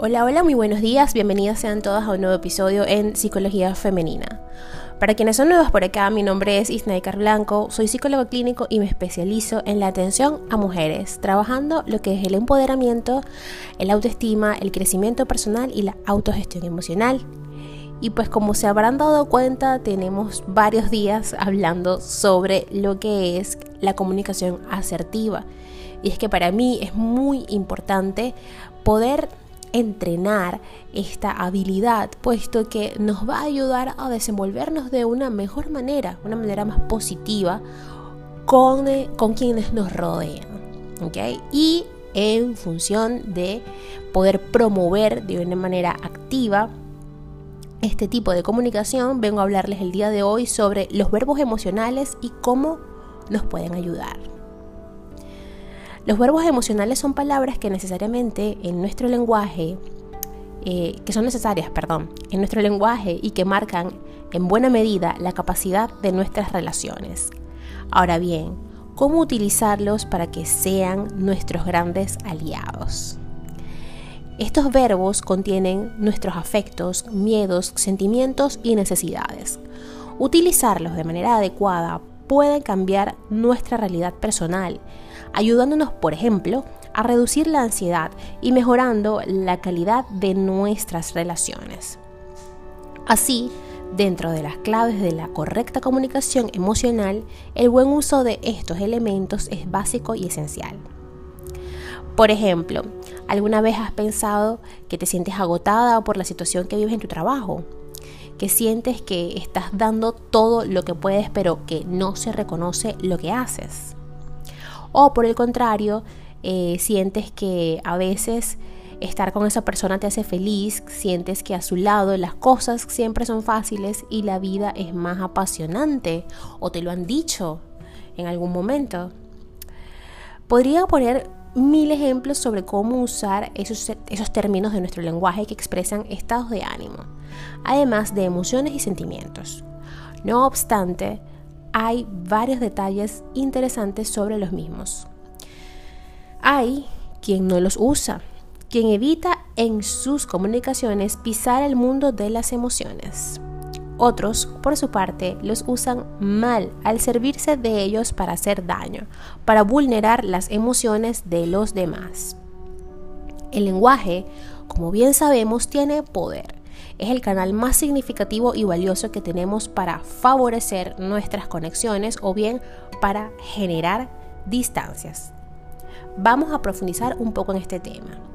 Hola, hola, muy buenos días, bienvenidas sean todas a un nuevo episodio en Psicología Femenina. Para quienes son nuevos por acá, mi nombre es Isnaikar Blanco, soy psicólogo clínico y me especializo en la atención a mujeres, trabajando lo que es el empoderamiento, el autoestima, el crecimiento personal y la autogestión emocional. Y pues como se habrán dado cuenta, tenemos varios días hablando sobre lo que es la comunicación asertiva. Y es que para mí es muy importante poder entrenar esta habilidad, puesto que nos va a ayudar a desenvolvernos de una mejor manera, una manera más positiva con, eh, con quienes nos rodean. ¿okay? Y en función de poder promover de una manera activa este tipo de comunicación, vengo a hablarles el día de hoy sobre los verbos emocionales y cómo nos pueden ayudar. Los verbos emocionales son palabras que necesariamente en nuestro lenguaje, eh, que son necesarias, perdón, en nuestro lenguaje y que marcan en buena medida la capacidad de nuestras relaciones. Ahora bien, ¿cómo utilizarlos para que sean nuestros grandes aliados? Estos verbos contienen nuestros afectos, miedos, sentimientos y necesidades. Utilizarlos de manera adecuada pueden cambiar nuestra realidad personal ayudándonos, por ejemplo, a reducir la ansiedad y mejorando la calidad de nuestras relaciones. Así, dentro de las claves de la correcta comunicación emocional, el buen uso de estos elementos es básico y esencial. Por ejemplo, ¿alguna vez has pensado que te sientes agotada por la situación que vives en tu trabajo? Que sientes que estás dando todo lo que puedes pero que no se reconoce lo que haces. O por el contrario, eh, sientes que a veces estar con esa persona te hace feliz, sientes que a su lado las cosas siempre son fáciles y la vida es más apasionante o te lo han dicho en algún momento. Podría poner mil ejemplos sobre cómo usar esos, esos términos de nuestro lenguaje que expresan estados de ánimo, además de emociones y sentimientos. No obstante, hay varios detalles interesantes sobre los mismos. Hay quien no los usa, quien evita en sus comunicaciones pisar el mundo de las emociones. Otros, por su parte, los usan mal al servirse de ellos para hacer daño, para vulnerar las emociones de los demás. El lenguaje, como bien sabemos, tiene poder es el canal más significativo y valioso que tenemos para favorecer nuestras conexiones o bien para generar distancias. Vamos a profundizar un poco en este tema.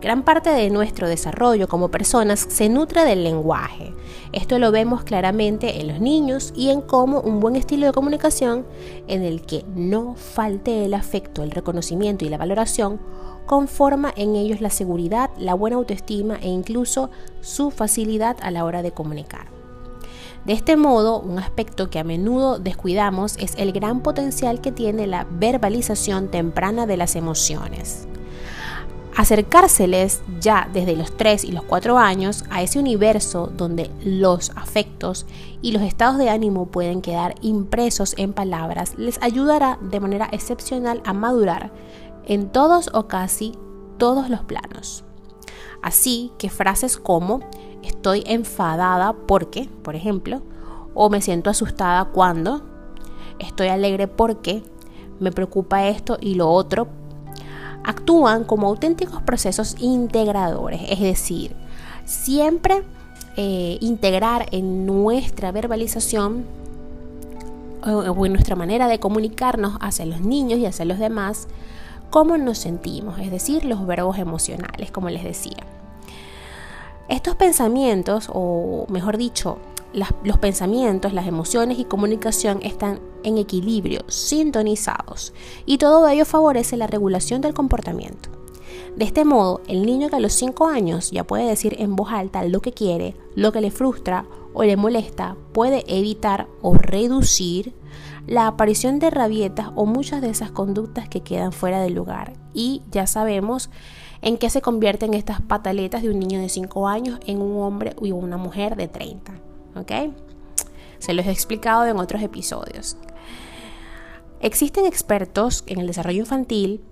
Gran parte de nuestro desarrollo como personas se nutre del lenguaje. Esto lo vemos claramente en los niños y en cómo un buen estilo de comunicación en el que no falte el afecto, el reconocimiento y la valoración conforma en ellos la seguridad, la buena autoestima e incluso su facilidad a la hora de comunicar. De este modo, un aspecto que a menudo descuidamos es el gran potencial que tiene la verbalización temprana de las emociones. Acercárseles ya desde los 3 y los 4 años a ese universo donde los afectos y los estados de ánimo pueden quedar impresos en palabras les ayudará de manera excepcional a madurar en todos o casi todos los planos. Así que frases como estoy enfadada porque, por ejemplo, o me siento asustada cuando, estoy alegre porque, me preocupa esto y lo otro, actúan como auténticos procesos integradores, es decir, siempre eh, integrar en nuestra verbalización o en nuestra manera de comunicarnos hacia los niños y hacia los demás cómo nos sentimos, es decir, los verbos emocionales, como les decía. Estos pensamientos, o mejor dicho, los pensamientos, las emociones y comunicación están en equilibrio, sintonizados, y todo ello favorece la regulación del comportamiento. De este modo, el niño que a los 5 años ya puede decir en voz alta lo que quiere, lo que le frustra o le molesta, puede evitar o reducir la aparición de rabietas o muchas de esas conductas que quedan fuera del lugar. Y ya sabemos en qué se convierten estas pataletas de un niño de 5 años en un hombre y una mujer de 30. ¿Ok? Se los he explicado en otros episodios. Existen expertos en el desarrollo infantil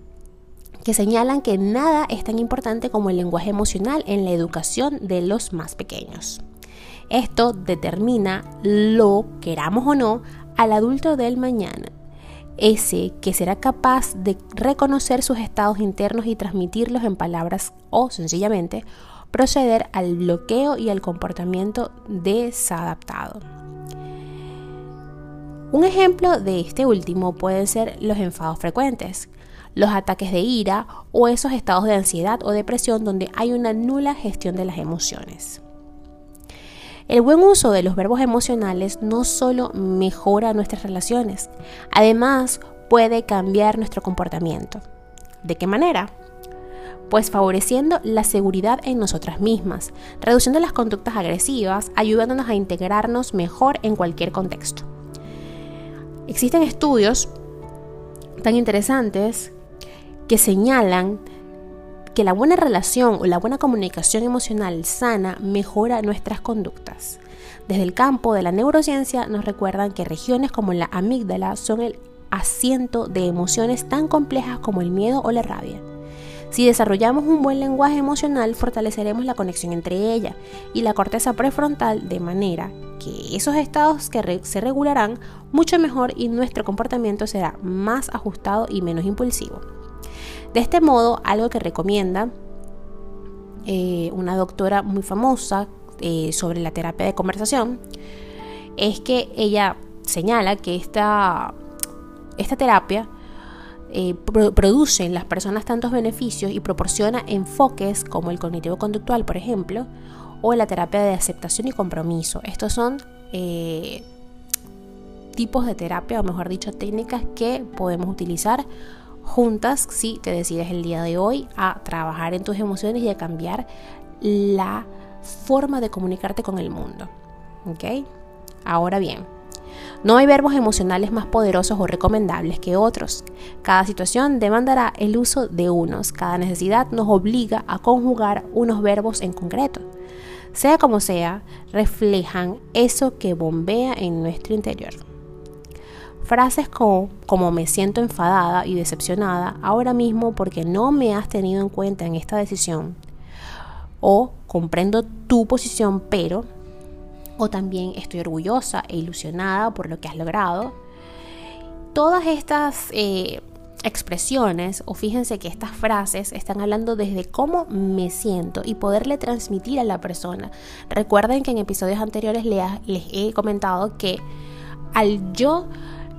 que señalan que nada es tan importante como el lenguaje emocional en la educación de los más pequeños. Esto determina lo, queramos o no, al adulto del mañana, ese que será capaz de reconocer sus estados internos y transmitirlos en palabras o sencillamente proceder al bloqueo y al comportamiento desadaptado. Un ejemplo de este último pueden ser los enfados frecuentes, los ataques de ira o esos estados de ansiedad o depresión donde hay una nula gestión de las emociones. El buen uso de los verbos emocionales no solo mejora nuestras relaciones, además puede cambiar nuestro comportamiento. ¿De qué manera? Pues favoreciendo la seguridad en nosotras mismas, reduciendo las conductas agresivas, ayudándonos a integrarnos mejor en cualquier contexto. Existen estudios tan interesantes que señalan que la buena relación o la buena comunicación emocional sana mejora nuestras conductas. Desde el campo de la neurociencia nos recuerdan que regiones como la amígdala son el asiento de emociones tan complejas como el miedo o la rabia. Si desarrollamos un buen lenguaje emocional, fortaleceremos la conexión entre ella y la corteza prefrontal de manera que esos estados se regularán mucho mejor y nuestro comportamiento será más ajustado y menos impulsivo. De este modo, algo que recomienda eh, una doctora muy famosa eh, sobre la terapia de conversación es que ella señala que esta, esta terapia eh, produce en las personas tantos beneficios y proporciona enfoques como el cognitivo conductual, por ejemplo, o la terapia de aceptación y compromiso. Estos son tipos de terapia, o mejor dicho, técnicas que podemos utilizar juntas si te decides el día de hoy a trabajar en tus emociones y a cambiar la forma de comunicarte con el mundo. Ahora bien, no hay verbos emocionales más poderosos o recomendables que otros. Cada situación demandará el uso de unos. Cada necesidad nos obliga a conjugar unos verbos en concreto. Sea como sea, reflejan eso que bombea en nuestro interior. Frases como, como me siento enfadada y decepcionada ahora mismo porque no me has tenido en cuenta en esta decisión. O comprendo tu posición, pero. O también estoy orgullosa e ilusionada por lo que has logrado. Todas estas eh, expresiones, o fíjense que estas frases están hablando desde cómo me siento y poderle transmitir a la persona. Recuerden que en episodios anteriores les he comentado que al yo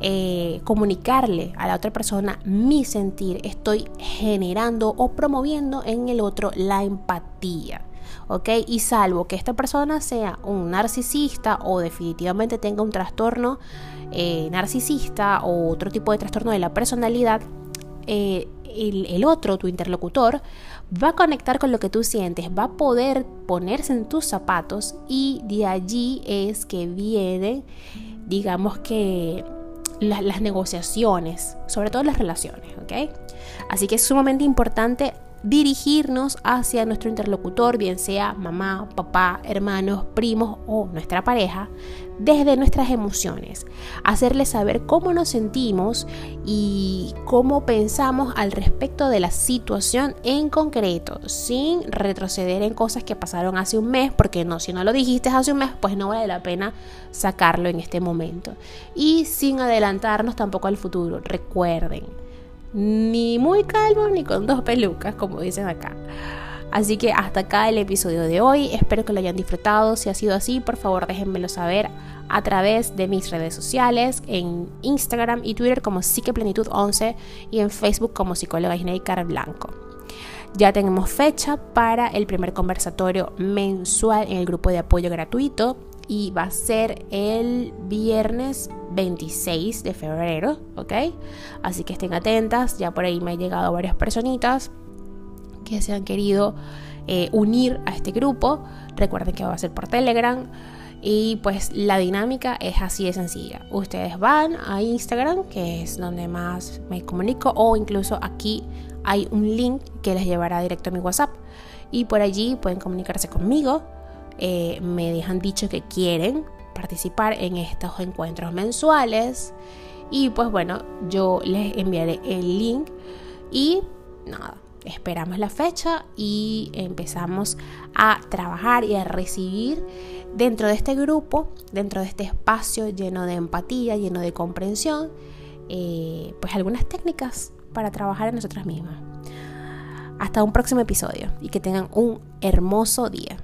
eh, comunicarle a la otra persona mi sentir, estoy generando o promoviendo en el otro la empatía. ¿Ok? Y salvo que esta persona sea un narcisista o definitivamente tenga un trastorno eh, narcisista o otro tipo de trastorno de la personalidad, eh, el, otro, tu interlocutor, va a conectar con lo que tú sientes, va a poder ponerse en tus zapatos y de allí es que viene, digamos que las negociaciones, sobre todo las relaciones, ¿ok? Así que es sumamente importante dirigirnos hacia nuestro interlocutor, bien sea mamá, papá, hermanos, primos o nuestra pareja, desde nuestras emociones, hacerles saber cómo nos sentimos y cómo pensamos al respecto de la situación en concreto, sin retroceder en cosas que pasaron hace un mes, porque no, si no lo dijiste hace un mes, pues no vale la pena sacarlo en este momento. Y sin adelantarnos tampoco al futuro, recuerden, ni muy calvo ni con dos pelucas, como dicen acá. Así que hasta acá el episodio de hoy. Espero que lo hayan disfrutado. Si ha sido así, por favor déjenmelo saber a través de mis redes sociales, en Instagram y Twitter como Psiqueplenitud11 y en Facebook como psicóloga Isneikar Blanco. Ya tenemos fecha para el primer conversatorio mensual en el grupo de apoyo gratuito y va a ser el viernes 26 de febrero, ¿ok? Así que estén atentas, ya por ahí me han llegado varias personitas que se han querido eh, unir a este grupo. Recuerden que va a ser por Telegram. Y pues la dinámica es así de sencilla. Ustedes van a Instagram, que es donde más me comunico, o incluso aquí hay un link que les llevará directo a mi WhatsApp. Y por allí pueden comunicarse conmigo. Eh, me dejan dicho que quieren participar en estos encuentros mensuales. Y pues bueno, yo les enviaré el link. Y nada, esperamos la fecha y empezamos a trabajar y a recibir dentro de este grupo, dentro de este espacio lleno de empatía, lleno de comprensión, eh, pues algunas técnicas para trabajar en nosotras mismas. Hasta un próximo episodio y que tengan un hermoso día.